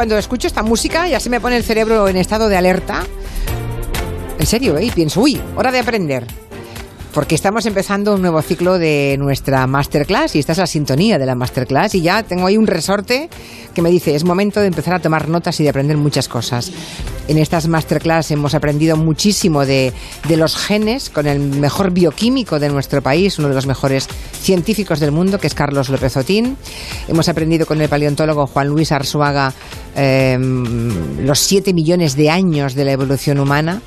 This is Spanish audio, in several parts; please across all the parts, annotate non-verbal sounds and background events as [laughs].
cuando escucho esta música ya se me pone el cerebro en estado de alerta. En serio, ¿eh? Y pienso, uy, hora de aprender porque estamos empezando un nuevo ciclo de nuestra masterclass y esta es la sintonía de la masterclass y ya tengo ahí un resorte que me dice es momento de empezar a tomar notas y de aprender muchas cosas. En estas masterclass hemos aprendido muchísimo de, los genes con el mejor bioquímico de nuestro país, uno de los mejores científicos del mundo, que es Carlos López Otín. Hemos aprendido con el paleontólogo Juan Luis Arzuaga eh, los siete millones de años de la evolución humana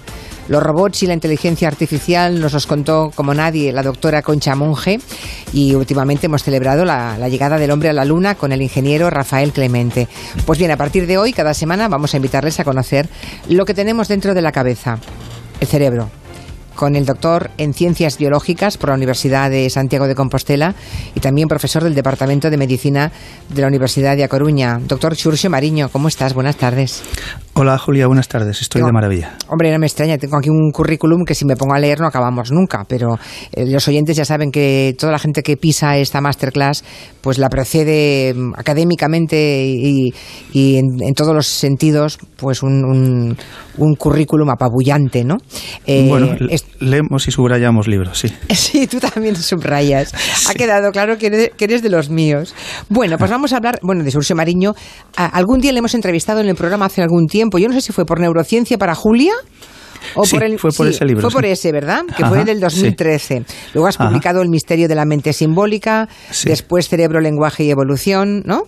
los robots y la inteligencia artificial nos los contó como nadie la doctora Concha Monge y últimamente hemos celebrado la, llegada del hombre a la luna con el ingeniero Rafael Clemente. Pues bien, a partir de hoy, cada semana vamos a invitarles a conocer lo que tenemos dentro de la cabeza, el cerebro con el doctor en Ciencias Biológicas por la Universidad de Santiago de Compostela y también profesor del Departamento de Medicina de la Universidad de A Coruña. Doctor Churcio Mariño, ¿cómo estás? Buenas tardes. Hola Julia, buenas tardes, estoy de maravilla. Hombre, no me extraña, tengo aquí un currículum que si me pongo a leer no acabamos nunca, pero eh, los oyentes ya saben que toda la gente que pisa esta masterclass pues la precede mm, académicamente y, y en, en, todos los sentidos pues un, un, un currículum apabullante, ¿no? Eh, bueno, es, leemos y subrayamos libros, sí. [laughs] Sí, tú también subrayas. Sí. Ha quedado claro que eres, que eres, de los míos. Bueno, pues vamos a hablar, bueno, de Surcio Mariño. algún día le hemos entrevistado en el programa hace algún tiempo. Yo no sé si fue por neurociencia para Julia. O sí, por el, fue por sí, ese libro. Fue sí. por ese, ¿verdad? Que Ajá, fue del 2013. Sí. Luego has publicado Ajá. El misterio de la mente simbólica, después Cerebro, lenguaje y evolución, ¿no?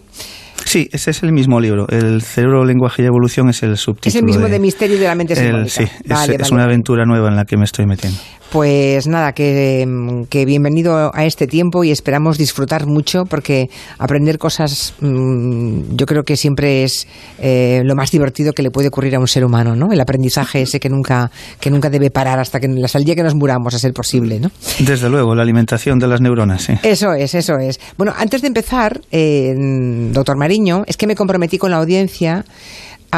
Sí, ese es el mismo libro. El cerebro, lenguaje y evolución es el subtítulo. Es el mismo de, de Misterio de la mente simbólica. El, sí, vale, es, vale. es, una aventura nueva en la que me estoy metiendo. Pues nada, que, que, bienvenido a este tiempo y esperamos disfrutar mucho porque aprender cosas mmm, yo creo que siempre es eh, lo más divertido que le puede ocurrir a un ser humano, ¿no? El aprendizaje ese que nunca, que nunca debe parar hasta, que, hasta el día que nos muramos, a ser posible, ¿no? Desde luego, la alimentación de las neuronas, sí. Eso es, eso es. Bueno, antes de empezar, eh, doctor Mariño, es que me comprometí con la audiencia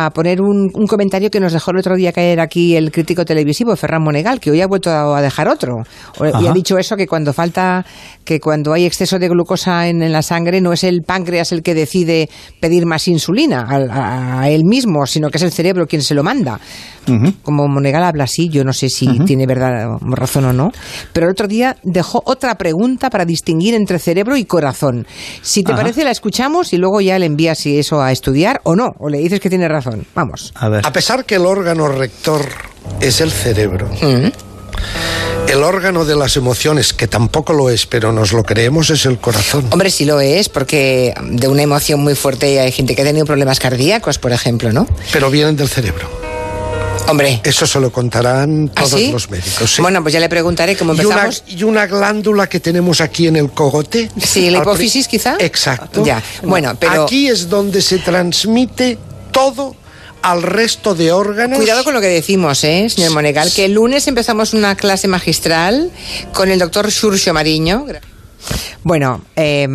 a poner un, un, comentario que nos dejó el otro día caer aquí el crítico televisivo Ferran Monegal, que hoy ha vuelto a dejar otro. Ajá. Y ha dicho eso que cuando falta, que cuando hay exceso de glucosa en, en la sangre, no es el páncreas el que decide pedir más insulina a, a, él mismo, sino que es el cerebro quien se lo manda. Uh -huh. Como Monegal habla así, yo no sé si uh -huh. tiene verdad razón o no. Pero el otro día dejó otra pregunta para distinguir entre cerebro y corazón. Si te Ajá. parece, la escuchamos y luego ya le envías si eso a estudiar o no, o le dices que tiene razón. Vamos. A, ver. a pesar que el órgano rector es el cerebro, Mm. el órgano de las emociones, que tampoco lo es, pero nos lo creemos, es el corazón. Hombre, sí lo es, porque de una emoción muy fuerte hay gente que ha tenido problemas cardíacos, por ejemplo, ¿no? Pero vienen del cerebro. Hombre. Eso se lo contarán todos ¿Ah, sí? los médicos. Sí. Bueno, pues ya le preguntaré cómo empezamos. Y una, y una, glándula que tenemos aquí en el cogote. Sí, la hipófisis quizá. Exacto. Ya, bueno, pero... Aquí es donde se transmite todo al resto de órganos. Cuidado con lo que decimos, ¿eh, señor Monegal? Que el lunes empezamos una clase magistral con el doctor Xurxo Mariño. Bueno, eh,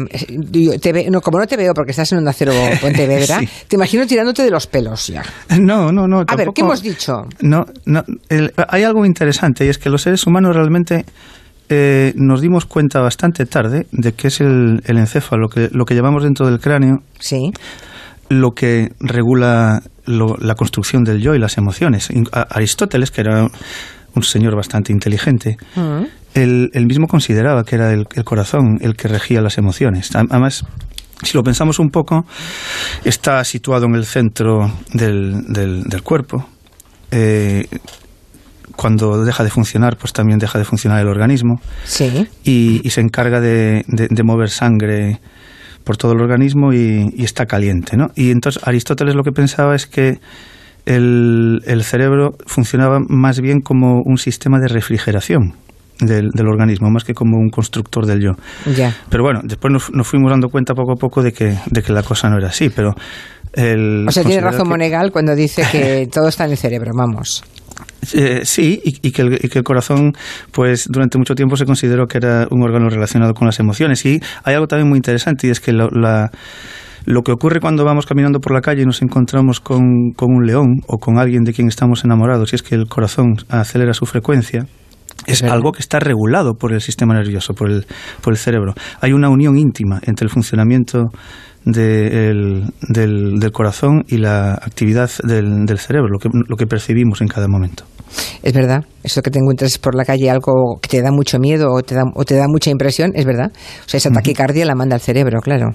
te ve, no, como no te veo porque estás en Onda Cero [laughs] Pontevedra, sí. te imagino tirándote de los pelos ya. No, no, no. A ver, ¿qué hemos dicho? No, no el, hay algo interesante y es que los seres humanos realmente eh, nos dimos cuenta bastante tarde de que es el, el encéfalo, que, lo que llevamos dentro del cráneo. Sí lo que regula lo, la construcción del yo y las emociones. Aristóteles, que era un señor bastante inteligente, uh -huh. él, él, mismo consideraba que era el, el, corazón el que regía las emociones. Además, si lo pensamos un poco, está situado en el centro del, del, del cuerpo. Eh, cuando deja de funcionar, pues también deja de funcionar el organismo. Sí. Y, y se encarga de, de, de mover sangre por todo el organismo y, y, está caliente, ¿no? Y entonces Aristóteles lo que pensaba es que el, el cerebro funcionaba más bien como un sistema de refrigeración. Del, del, organismo, más que como un constructor del yo. Ya. Pero bueno, después nos, nos, fuimos dando cuenta poco a poco de que, de que la cosa no era así, pero... El o sea, tiene razón que... Monegal cuando dice [laughs] que todo está en el cerebro, vamos. Eh, sí, y, y, que el, y, que el, corazón, pues durante mucho tiempo se consideró que era un órgano relacionado con las emociones. Y hay algo también muy interesante, y es que lo, la, lo que ocurre cuando vamos caminando por la calle y nos encontramos con, con, un león o con alguien de quien estamos enamorados, y es que el corazón acelera su frecuencia, es, algo que está regulado por el sistema nervioso, por el, por el cerebro. Hay una unión íntima entre el funcionamiento del, del, corazón y la actividad del, del cerebro, lo que, lo que percibimos en cada momento. Es verdad, eso que te encuentres por la calle algo que te da mucho miedo o te da, o te da mucha impresión, es verdad. O sea, esa taquicardia la manda al cerebro, claro.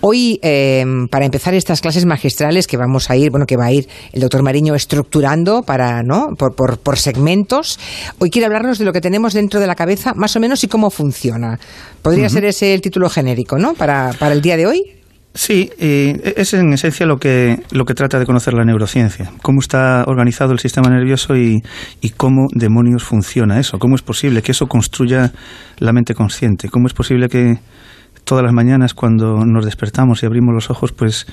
Hoy, em, para empezar estas clases magistrales que vamos a ir, bueno, que va a ir el doctor Mariño estructurando para, ¿no? Por, por, por segmentos, hoy quiere hablarnos de lo que tenemos dentro de la cabeza, más o menos, y cómo funciona. Podría ser ese el título genérico, ¿no? Para, para el día de hoy. Sí, es en esencia lo que, lo que trata de conocer la neurociencia, cómo está organizado el sistema nervioso y, y, cómo demonios funciona eso, cómo es posible que eso construya la mente consciente, cómo es posible que todas las mañanas cuando nos despertamos y abrimos los ojos, pues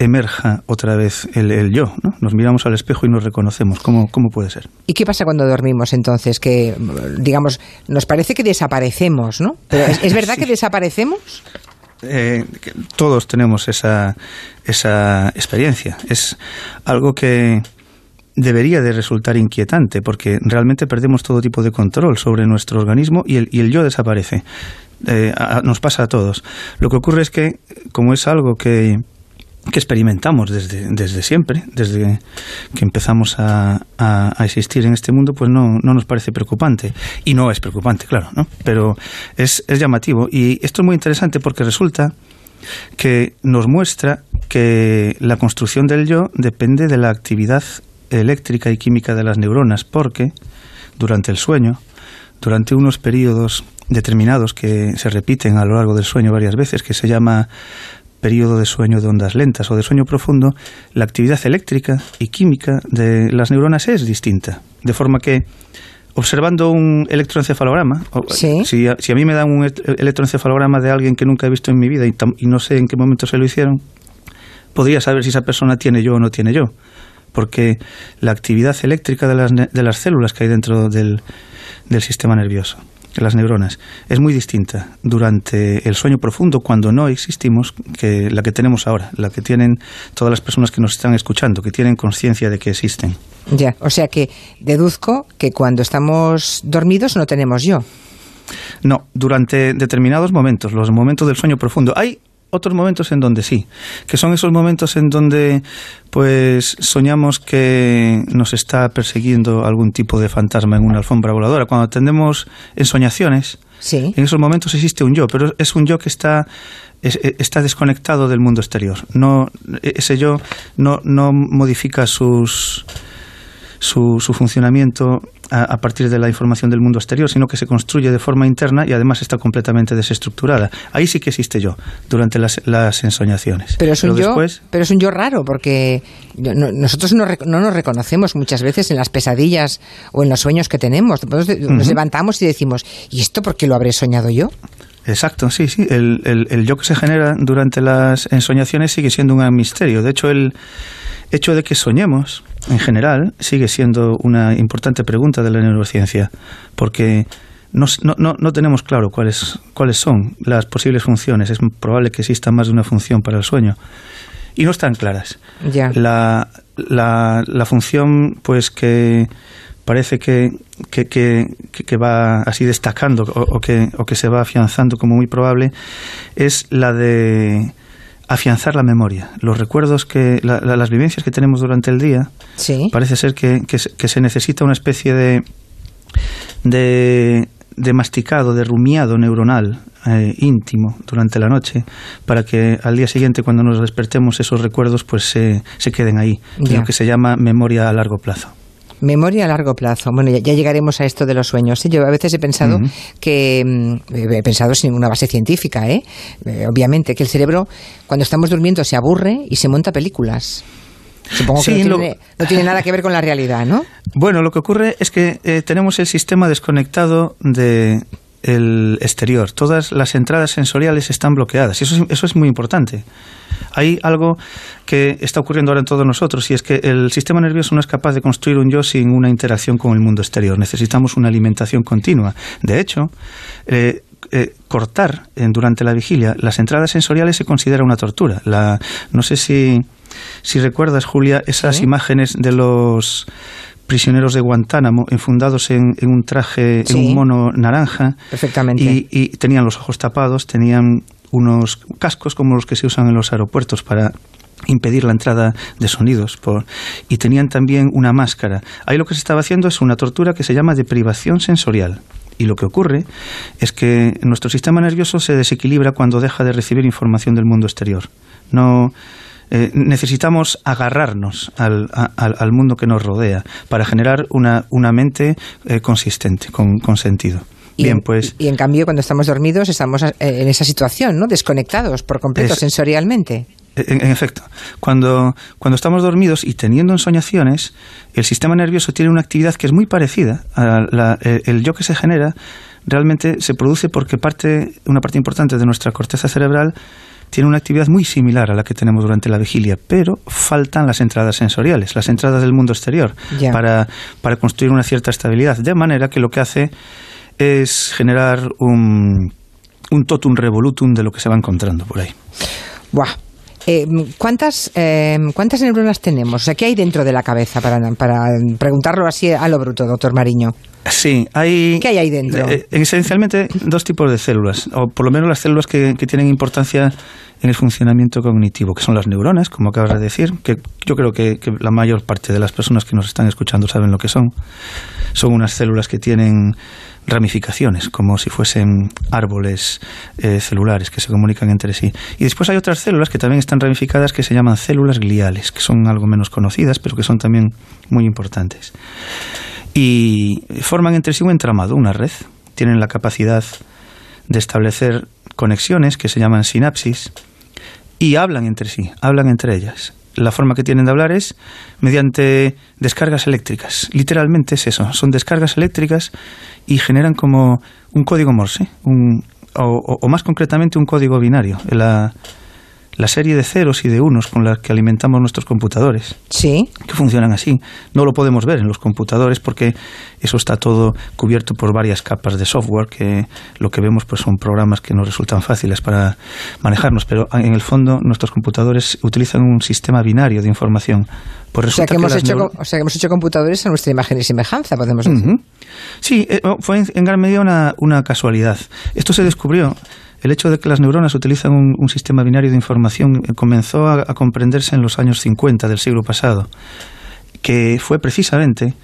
emerja otra vez el, yo, ¿no? Nos miramos al espejo y nos reconocemos. ¿Cómo, ¿Cómo puede ser? ¿Y qué pasa cuando dormimos entonces? Que, digamos, nos parece que desaparecemos, ¿no? Pero ¿es, verdad que desaparecemos? Eh, todos tenemos esa, esa experiencia. Es algo que debería de resultar inquietante porque realmente perdemos todo tipo de control sobre nuestro organismo y el, y el yo desaparece. Eh, nos pasa a todos. Lo que ocurre es que, como es algo que que experimentamos desde, desde siempre, desde que empezamos a, a, existir en este mundo, pues no, no, nos parece preocupante. Y no es preocupante, claro, ¿no? Pero es, es llamativo. Y esto es muy interesante porque resulta que nos muestra que la construcción del yo depende de la actividad eléctrica y química de las neuronas, porque durante el sueño, durante unos periodos determinados que se repiten a lo largo del sueño varias veces, que se llama periodo de sueño de ondas lentas o de sueño profundo, la actividad eléctrica y química de las neuronas es distinta. De forma que, observando un electroencefalograma, si, a, mí me dan un electroencefalograma de alguien que nunca he visto en mi vida y, no sé en qué momento se lo hicieron, podría saber si esa persona tiene yo o no tiene yo. Porque la actividad eléctrica de las, de las células que hay dentro del sistema nervioso las neuronas, es muy distinta durante el sueño profundo, cuando no existimos, que la que tenemos ahora, la que tienen todas las personas que nos están escuchando, que tienen conciencia de que existen. Ya, o sea que deduzco que cuando estamos dormidos no tenemos yo. No, durante determinados momentos, los momentos del sueño profundo. Hay otros momentos en donde sí, que son esos momentos en donde pues soñamos que nos está persiguiendo algún tipo de fantasma en una alfombra voladora. Cuando tenemos ensoñaciones, sí. en esos momentos existe un yo, pero es un yo que está está desconectado del mundo exterior. No ese yo no no modifica sus su, su funcionamiento a, partir de la información del mundo exterior, sino que se construye de forma interna y además está completamente desestructurada. Ahí sí que existe yo, durante las, las ensoñaciones. Pero es un, yo, pero es un yo raro, porque nosotros no, no, nos reconocemos muchas veces en las pesadillas o en los sueños que tenemos. Nos levantamos y decimos, ¿y esto por qué lo habré soñado yo? Exacto, sí, sí. El, el, el, yo que se genera durante las ensoñaciones sigue siendo un misterio. De hecho, el hecho de que soñemos, en general, sigue siendo una importante pregunta de la neurociencia, porque no, no, no, tenemos claro cuáles, cuáles son las posibles funciones. Es probable que exista más de una función para el sueño. Y no están claras. La, la, la, función, pues, que parece que, que, que, que va así destacando o, que, o que se va afianzando como muy probable, es la de afianzar la memoria. Los recuerdos que, las vivencias que tenemos durante el día, parece ser que, que, se necesita una especie de, de, de masticado, de rumiado neuronal eh, íntimo durante la noche para que al día siguiente cuando nos despertemos esos recuerdos pues se, se queden ahí, lo que se llama memoria a largo plazo. Memoria a largo plazo. Bueno, ya, llegaremos a esto de los sueños. ¿eh? Yo a veces he pensado que, mm, he pensado sin una base científica, ¿eh? ¿eh? obviamente, que el cerebro cuando estamos durmiendo se aburre y se monta películas. Supongo que no, tiene, nada que ver con la realidad, ¿no? Bueno, lo que ocurre es que eh, tenemos el sistema desconectado de el exterior. Todas las entradas sensoriales están bloqueadas y eso eso es muy importante hay algo que está ocurriendo ahora en todos nosotros y es que el sistema nervioso no es capaz de construir un yo sin una interacción con el mundo exterior. Necesitamos una alimentación continua. De hecho, eh, eh, cortar durante la vigilia las entradas sensoriales se considera una tortura. no sé si, recuerdas, Julia, esas imágenes de los prisioneros de Guantánamo, enfundados en, en un traje, en un mono naranja. Perfectamente. Y, y, tenían los ojos tapados, tenían unos cascos como los que se usan en los aeropuertos para impedir la entrada de sonidos por, y tenían también una máscara. Ahí lo que se estaba haciendo es una tortura que se llama deprivación sensorial. Y lo que ocurre es que nuestro sistema nervioso se desequilibra cuando deja de recibir información del mundo exterior. No, eh, necesitamos agarrarnos al, al, mundo que nos rodea para generar una, una mente eh, consistente, con, con sentido. Y Bien, en, pues. Y en cambio, cuando estamos dormidos, estamos eh, en esa situación, ¿no? Desconectados por completo Es- sensorialmente. En, en efecto, cuando, cuando estamos dormidos y teniendo ensoñaciones, el sistema nervioso tiene una actividad que es muy parecida. A la- el, el yo que se genera realmente se produce porque parte, una parte importante de nuestra corteza cerebral tiene una actividad muy similar a la que tenemos durante la vigilia, pero faltan las entradas sensoriales, las entradas del mundo exterior, para, para construir una cierta estabilidad. De manera que lo que hace es generar un, un totum revolutum de lo que se va encontrando por ahí. Buah. Eh, ¿cuántas, eh, ¿Cuántas neuronas tenemos? O sea, ¿qué hay dentro de la cabeza? Para, para preguntarlo así a lo bruto, doctor Mariño. Sí, hay. ¿Qué hay ahí dentro? eh, esencialmente dos tipos de células, o por lo menos las células que, que tienen importancia en el funcionamiento cognitivo, que son las neuronas, como acabas de decir, que yo creo que, que la mayor parte de las personas que nos están escuchando saben lo que son. Son unas células que tienen ramificaciones, como si fuesen árboles eh, celulares que se comunican entre sí. Y después hay otras células que también están ramificadas que se llaman células gliales, que son algo menos conocidas, pero que son también muy importantes y forman entre sí un entramado, una red. Tienen la capacidad de establecer conexiones que se llaman sinapsis y hablan entre sí, hablan entre ellas. La forma que tienen de hablar es mediante descargas eléctricas. Literalmente es eso, son descargas eléctricas y generan como un código Morse, un, o, más concretamente un código binario. La serie de ceros y de unos con la que alimentamos nuestros computadores Sí. que funcionan así. No lo podemos ver en los computadores porque eso está todo cubierto por varias capas de software que lo que vemos pues son programas que nos resultan fáciles para manejarnos, pero en el fondo nuestros computadores utilizan un sistema binario de información. Pues O sea, que hemos hecho, o sea, que hemos hecho computadores a nuestra imagen y semejanza, podemos decir. Sí, eh, oh, fue en, en gran medida una, una casualidad. Esto se descubrió. El hecho de que las neuronas utilizan un, un sistema binario de información eh, comenzó a, a comprenderse en los años 50 del siglo pasado, que fue precisamente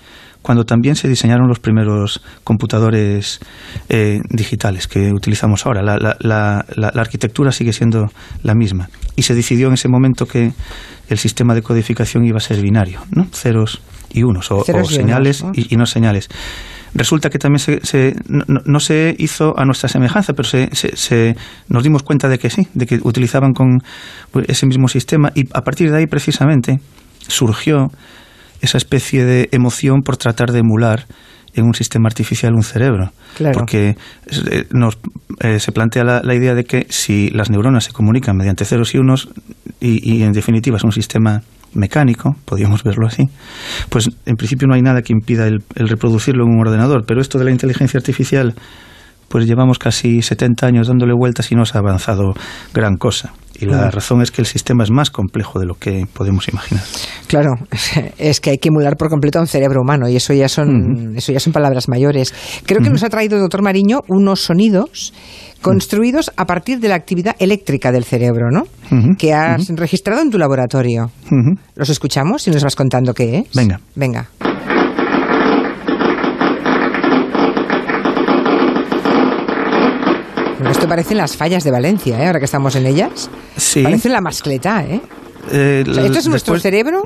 cuando también se diseñaron los primeros computadores eh, digitales que utilizamos ahora. La, la- la- la- arquitectura sigue siendo la misma. Y se decidió en ese momento que el sistema de codificación iba a ser binario, ¿no? ceros y unos, o, Ceros o y señales unos, y, y no señales. Resulta que también se, se- no, no- se hizo a nuestra semejanza, pero se, se- se- nos dimos cuenta de que sí, de que utilizaban con pues, ese mismo sistema y a partir de ahí precisamente surgió esa especie de emoción por tratar de emular en un sistema artificial un cerebro. Claro. Porque eh, nos, eh, se plantea la, la idea de que si las neuronas se comunican mediante ceros y unos y, y en definitiva es un sistema mecánico, podríamos verlo así, pues en principio no hay nada que impida el, el reproducirlo en un ordenador, pero esto de la inteligencia artificial pues llevamos casi 70 años dándole vueltas y no se ha avanzado gran cosa. Y la razón es que el sistema es más complejo de lo que podemos imaginar. Claro, [laughs] es que hay que emular por completo a un cerebro humano y eso ya son, eso ya son palabras mayores. Creo que nos ha traído, doctor Mariño, unos sonidos construidos a partir de la actividad eléctrica del cerebro, ¿no? Que has registrado en tu laboratorio. ¿Los escuchamos y nos vas contando qué es? Venga. Venga. Bueno, Esto parecen las fallas de Valencia, ¿eh? ahora que estamos en ellas. Sí. Parecen la mascleta, ¿eh? Eh, O sea, ¿Esto es nuestro cerebro?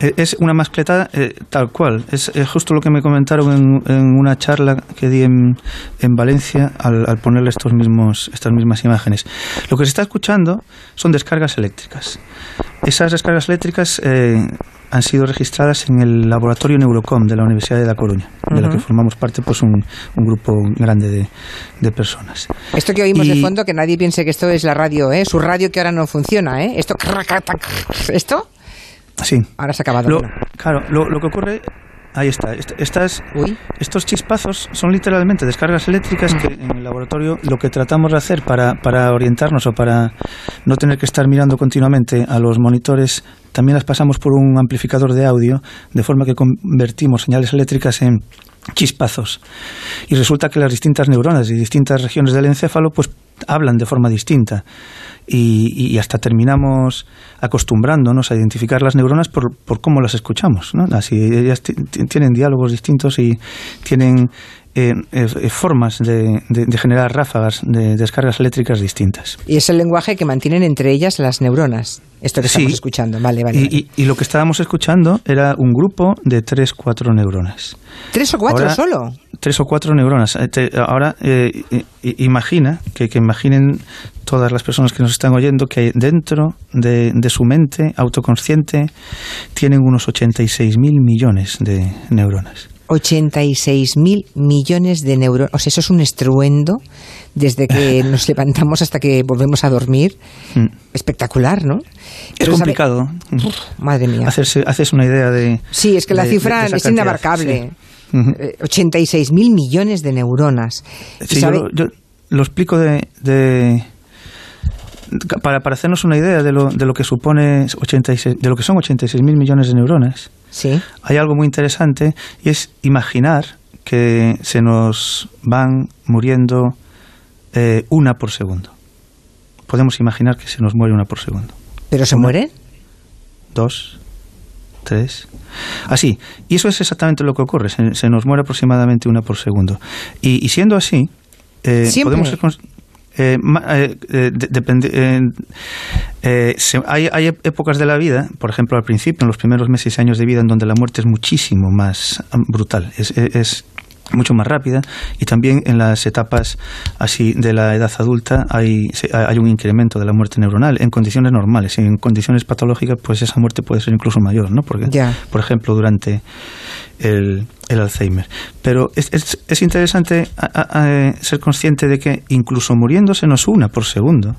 Eh, Es una mascleta eh, tal cual. Es, eh, justo lo que me comentaron en, en una charla que di en, en Valencia al, al ponerle estos mismos, estas mismas imágenes. Lo que se está escuchando son descargas eléctricas. Esas descargas eléctricas eh, han sido registradas en el laboratorio Neurocom de la Universidad de La Coruña, de la que formamos parte pues un, un grupo grande de, de personas. Esto que oímos de fondo, que nadie piense que esto es la radio, ¿eh? Su radio que ahora no funciona, ¿eh? Esto... ¿Esto? Sí. Ahora se ha acabado. Lo, claro, lo, lo que ocurre Ahí está. Estas, estos chispazos son literalmente descargas eléctricas que en el laboratorio lo que tratamos de hacer para, para orientarnos o para no tener que estar mirando continuamente a los monitores, también las pasamos por un amplificador de audio, de forma que convertimos señales eléctricas en chispazos. Y resulta que las distintas neuronas y distintas regiones del encéfalo pues hablan de forma distinta y, hasta terminamos acostumbrándonos a identificar las neuronas por, por cómo las escuchamos. ¿no? Así ellas tienen diálogos distintos y tienen eh, eh, formas de, generar ráfagas de descargas eléctricas distintas. Y es el lenguaje que mantienen entre ellas las neuronas. Esto que estamos escuchando, vale, vale. Y, Y, lo que estábamos escuchando era un grupo de tres, cuatro neuronas. ¿Tres o cuatro solo? Tres o cuatro neuronas. Eh, ahora, imagina, que, que imaginen todas las personas que nos están oyendo que dentro de, de su mente autoconsciente tienen unos 86 mil millones de neuronas. 86 mil millones de neuronas. O sea, eso es un estruendo desde que [laughs] nos levantamos hasta que volvemos a dormir. Mm. Espectacular, ¿no? Es complicado. madre mía. haces una idea de. Sí, es que la cifra es inabarcable. 86 mil millones de neuronas. yo, lo explico de, para, para, hacernos una idea de lo, de lo que supone 86, de lo que son 86 mil millones de neuronas, ¿Sí? hay algo muy interesante y es imaginar que se nos van muriendo eh, una por segundo. Podemos imaginar que se nos muere una por segundo. ¿Pero se muere? Dos, tres. Así. Y eso es exactamente lo que ocurre. Se, nos muere aproximadamente una por segundo. Y, siendo así, eh, podemos eh, eh, hay, hay, épocas de la vida, por ejemplo al principio, en los primeros meses y años de vida, en donde la muerte es muchísimo más brutal. es, es mucho más rápida. Y también en las etapas así de la edad adulta hay, hay un incremento de la muerte neuronal en condiciones normales. Y en condiciones patológicas pues esa muerte puede ser incluso mayor ¿no? porque por ejemplo durante el, el Alzheimer. Pero es, es, interesante ser consciente de que incluso muriéndose nos una por segundo.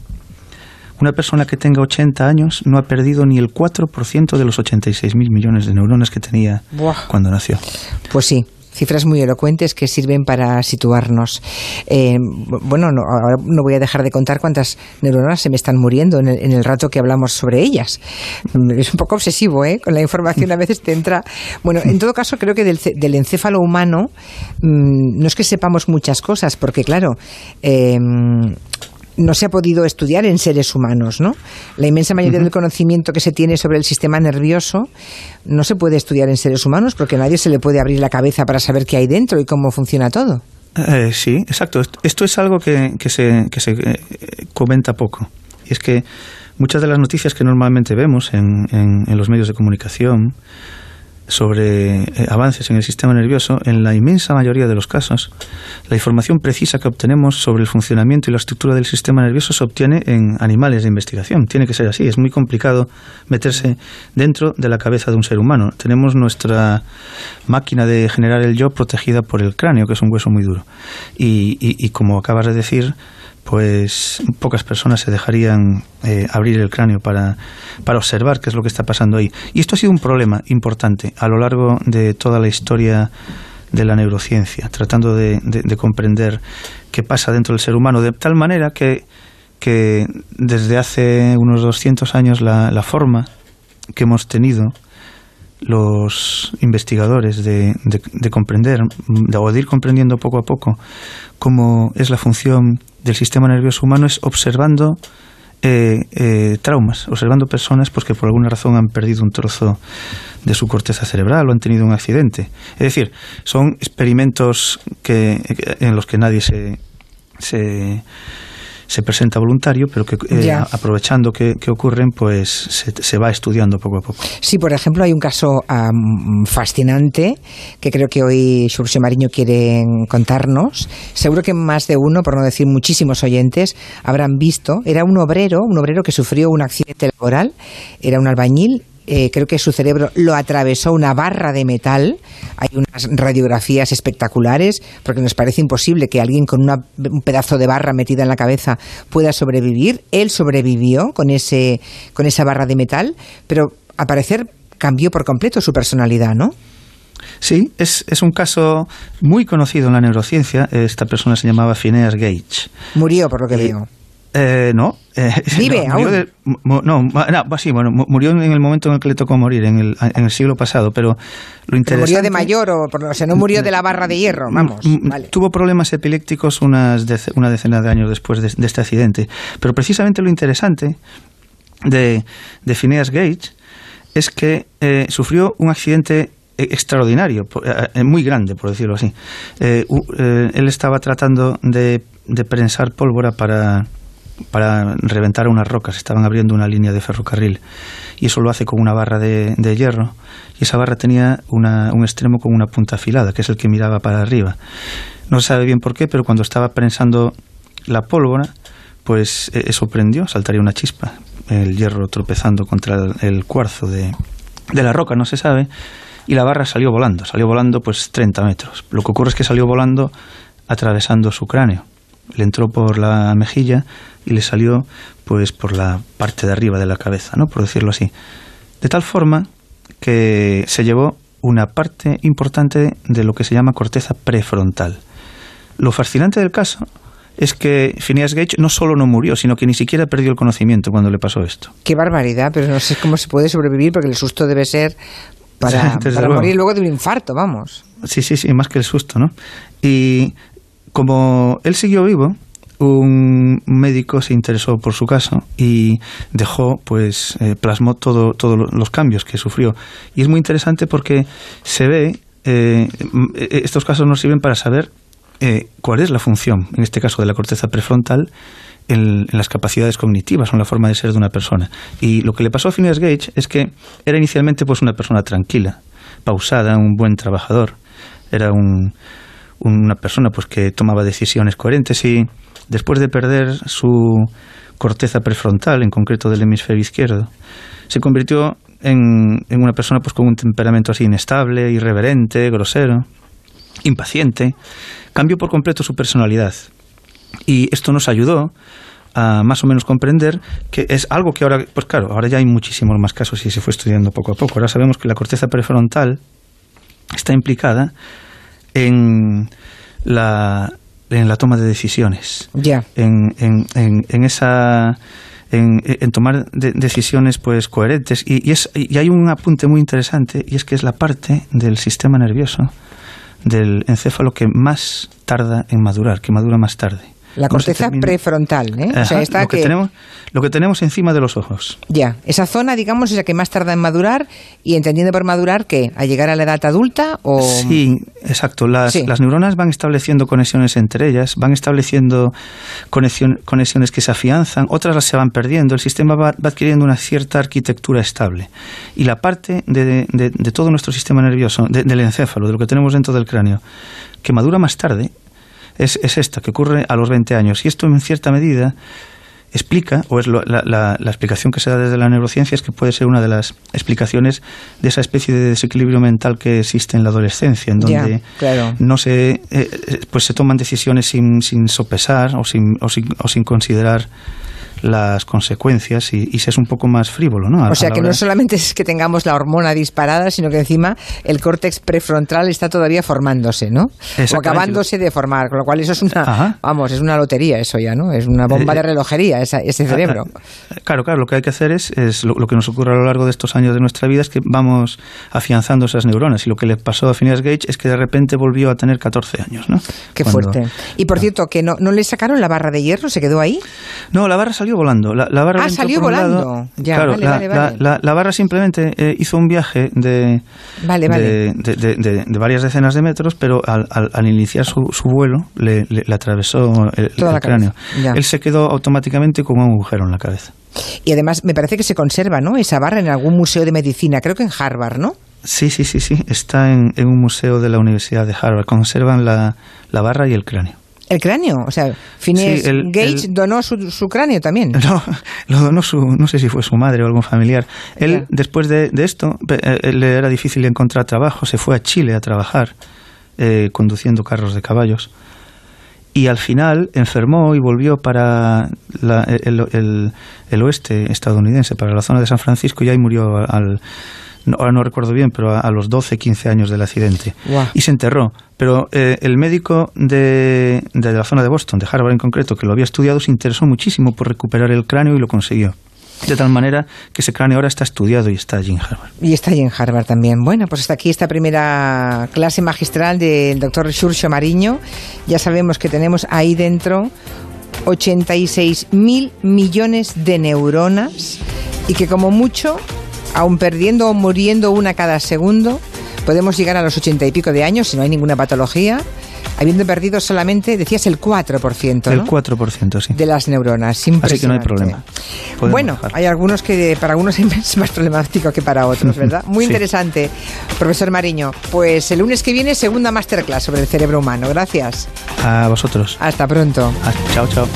Una persona que tenga 80 años no ha perdido ni el 4% de los 86 mil millones de neuronas que tenía cuando nació. Pues sí, cifras muy elocuentes que sirven para situarnos. Eh, bueno, no, ahora no voy a dejar de contar cuántas neuronas se me están muriendo en el, rato que hablamos sobre ellas. Es un poco obsesivo, ¿eh? Con la información a veces te entra. Bueno, en todo caso, creo que del, encéfalo humano mm, no es que sepamos muchas cosas, porque claro, eh, no se ha podido estudiar en seres humanos, ¿no? La inmensa mayoría del conocimiento que se tiene sobre el sistema nervioso no se puede estudiar en seres humanos porque a nadie se le puede abrir la cabeza para saber qué hay dentro y cómo funciona todo. Eh, sí, exacto. Esto es algo que, se, que se eh, comenta poco. Y es que muchas de las noticias que normalmente vemos en, en los medios de comunicación sobre eh, avances en el sistema nervioso, en la inmensa mayoría de los casos, la información precisa que obtenemos sobre el funcionamiento y la estructura del sistema nervioso se obtiene en animales de investigación. Tiene que ser así. Es muy complicado meterse dentro de la cabeza de un ser humano. Tenemos nuestra máquina de generar el yo protegida por el cráneo, que es un hueso muy duro. Y, y como acabas de decir, pues pocas personas se dejarían eh, abrir el cráneo para, para observar qué es lo que está pasando ahí. Y esto ha sido un problema importante a lo largo de toda la historia de la neurociencia, tratando de, comprender qué pasa dentro del ser humano, de tal manera que, que desde hace unos 200 años la, la forma que hemos tenido los investigadores de, de, comprender o de ir comprendiendo poco a poco cómo es la función del sistema nervioso humano es observando eh, eh, traumas, observando personas pues, que por alguna razón han perdido un trozo de su corteza cerebral o han tenido un accidente. Es decir, son experimentos que, en los que nadie se, se se presenta voluntario, pero que eh, aprovechando que, ocurren, pues se, va estudiando poco a poco. Sí, por ejemplo, hay un caso fascinante que creo que hoy Xurxo Mariño quiere contarnos. Seguro que más de uno, por no decir muchísimos oyentes, habrán visto. Era un obrero, un obrero que sufrió un accidente laboral, era un albañil eh, creo que su cerebro lo atravesó una barra de metal. Hay unas radiografías espectaculares, porque nos parece imposible que alguien con un pedazo de barra metida en la cabeza pueda sobrevivir. Él sobrevivió con, ese, con esa barra de metal, pero a parecer cambió por completo su personalidad, ¿no? Sí, es, es un caso muy conocido en la neurociencia. Esta persona se llamaba Phineas Gage. Murió, por lo que veo. Eh, no. Eh, [laughs] ¿Vive no, aún? de- mu- no, no, sí, bueno, mu- murió en el momento en el que le tocó morir, en el, en el siglo pasado, pero lo Pero interesante... murió de mayor o, por- o sea, no murió de la barra de hierro, vamos. Mm, Vale. Tuvo problemas epilépticos unas dece- una decena de años después de, de este accidente. Pero precisamente lo interesante de, de Phineas Gage es que eh, sufrió un accidente e- extraordinario, muy grande, por decirlo así. Eh, eh, él estaba tratando de, de prensar pólvora para, para reventar unas rocas. Estaban abriendo una línea de ferrocarril. Y eso lo hace con una barra de, de hierro. Y esa barra tenía una- un extremo con una punta afilada, que es el que miraba para arriba. No se sabe bien por qué, pero cuando estaba prensando la pólvora, pues eh, eso prendió, saltaría una chispa. El hierro tropezando contra el, el cuarzo de, de la roca, no se sabe. Y la barra salió volando, salió volando pues 30 metros. Lo que ocurre es que salió volando atravesando su cráneo. Le entró por la mejilla y le salió pues por la parte de arriba de la cabeza, ¿no? Por decirlo así. De tal forma que se llevó una parte importante de lo que se llama corteza prefrontal. Lo fascinante del caso es que Phineas Gage no solo no murió, sino que ni siquiera perdió el conocimiento cuando le pasó esto. Qué barbaridad, pero no sé cómo se puede sobrevivir porque el susto debe ser para, [laughs] Desde para luego. morir luego de un infarto, vamos. Sí, sí, sí, más que el susto, ¿no? Y como él siguió vivo, un médico se interesó por su caso y dejó, pues, eh, plasmó todo, todos los cambios que sufrió. Y es muy interesante porque se ve, eh, eh, estos casos nos sirven para saber eh, cuál es la función, en este caso de la corteza prefrontal, en, en las capacidades cognitivas o en la forma de ser de una persona. Y lo que le pasó a Phineas Gage es que era inicialmente pues una persona tranquila, pausada, un buen trabajador. Era un, una persona pues que tomaba decisiones coherentes y después de perder su corteza prefrontal, en concreto del hemisferio izquierdo, se convirtió en, en una persona pues con un temperamento así inestable, irreverente, grosero, impaciente. Cambió por completo su personalidad. Y esto nos ayudó a más o menos comprender que es algo que ahora, pues claro, ahora ya hay muchísimos más casos y se fue estudiando poco a poco. Ahora sabemos que la corteza prefrontal está implicada en la, en la toma de decisiones, Ya. en, en, en, en esa en, en tomar de- decisiones pues coherentes y, y es, y hay un apunte muy interesante y es que es la parte del sistema nervioso del encéfalo que más tarda en madurar, que madura más tarde. La corteza prefrontal, ¿eh? o sea, esta lo que, que, tenemos lo que tenemos encima de los ojos. ya, esa zona, digamos, es la que más tarda en madurar y entendiendo por madurar que a llegar a la edad adulta o Sí, exacto. Las, Sí. las neuronas van estableciendo conexiones entre ellas, van estableciendo conexión- conexiones que se afianzan, otras las se van perdiendo. El sistema va, va adquiriendo una cierta arquitectura estable. Y la parte de, de- de todo nuestro sistema nervioso, de- del encéfalo, de lo que tenemos dentro del cráneo, que madura más tarde, es, es esta, que ocurre a los 20 años. Y esto, en cierta medida, explica, o es lo- la, la- la explicación que se da desde la neurociencia, es que puede ser una de las explicaciones de esa especie de desequilibrio mental que existe en la adolescencia, en donde claro. no se, eh, eh, pues se toman decisiones sin, sin sopesar o sin, o sin, o sin considerar las consecuencias y, y se es un poco más frívolo, ¿no? A- O sea que no solamente es que tengamos la hormona disparada, sino que encima el córtex prefrontal está todavía formándose, ¿no? O acabándose de formar, con lo cual eso es una, Ajá. vamos, es una lotería eso ya, ¿no? Es una bomba Eh, de relojería esa- ese cerebro. Claro, claro, lo que hay que hacer es, es lo, lo que nos ocurre a lo largo de estos años de nuestra vida es que vamos afianzando esas neuronas y lo que le pasó a Phineas Gage es que de repente volvió a tener 14 años, ¿no? Qué Cuando- fuerte. Y por cierto, que no, no le sacaron la barra de hierro, se quedó ahí. No, la barra salió volando. La, la barra Ah, entró salió lado. volando. Ya, claro, vale, la, vale, la- vale. la- la barra simplemente eh, hizo un viaje de, Vale, vale. de, de- de- de- de varias decenas de metros, pero al, al- al iniciar su, su vuelo le, le- le atravesó el, cráneo. Él se quedó automáticamente con un agujero en la cabeza. Y además me parece que se conserva, ¿no? Esa barra en algún museo de medicina, creo que en Harvard, ¿no? Sí, sí, sí, sí. Está en, en un museo de la Universidad de Harvard. Conservan la, la barra y el cráneo. El cráneo, o sea, Phineas Sí, el- Gage el- donó su, su cráneo también. [laughs] No, lo donó su, no sé si fue su madre o algún familiar. Él, después de, de esto, eh, le era difícil encontrar trabajo, se fue a Chile a trabajar, eh, conduciendo carros de caballos. Y al final enfermó y volvió para la- el, el- el oeste estadounidense, para la zona de San Francisco, y ahí murió al, ahora no recuerdo bien, pero a, los 12, 15 años del accidente. Y se enterró. Pero eh, el médico de, de la zona de Boston, de Harvard en concreto, que lo había estudiado, se interesó muchísimo por recuperar el cráneo y lo consiguió. De tal manera que ese cráneo ahora está estudiado y está allí en Harvard. Y está allí en Harvard también. Bueno, pues hasta aquí esta primera clase magistral del doctor Xurxo Mariño. Ya sabemos que tenemos ahí dentro 86 mil millones de neuronas y que como mucho, aun perdiendo o muriendo una cada segundo, podemos llegar a los 80 y pico de años si no hay ninguna patología habiendo perdido solamente, decías, el 4%, ¿no? El 4%, sí. De las neuronas. Así que no hay problema. Podemos bueno, hay algunos que para algunos [laughs] es más problemático que para otros, [laughs] ¿verdad? Muy sí. interesante, profesor Mariño. Pues el lunes que viene, segunda masterclass sobre el cerebro humano. Gracias. A vosotros. Hasta pronto. Hasta, chao, chao.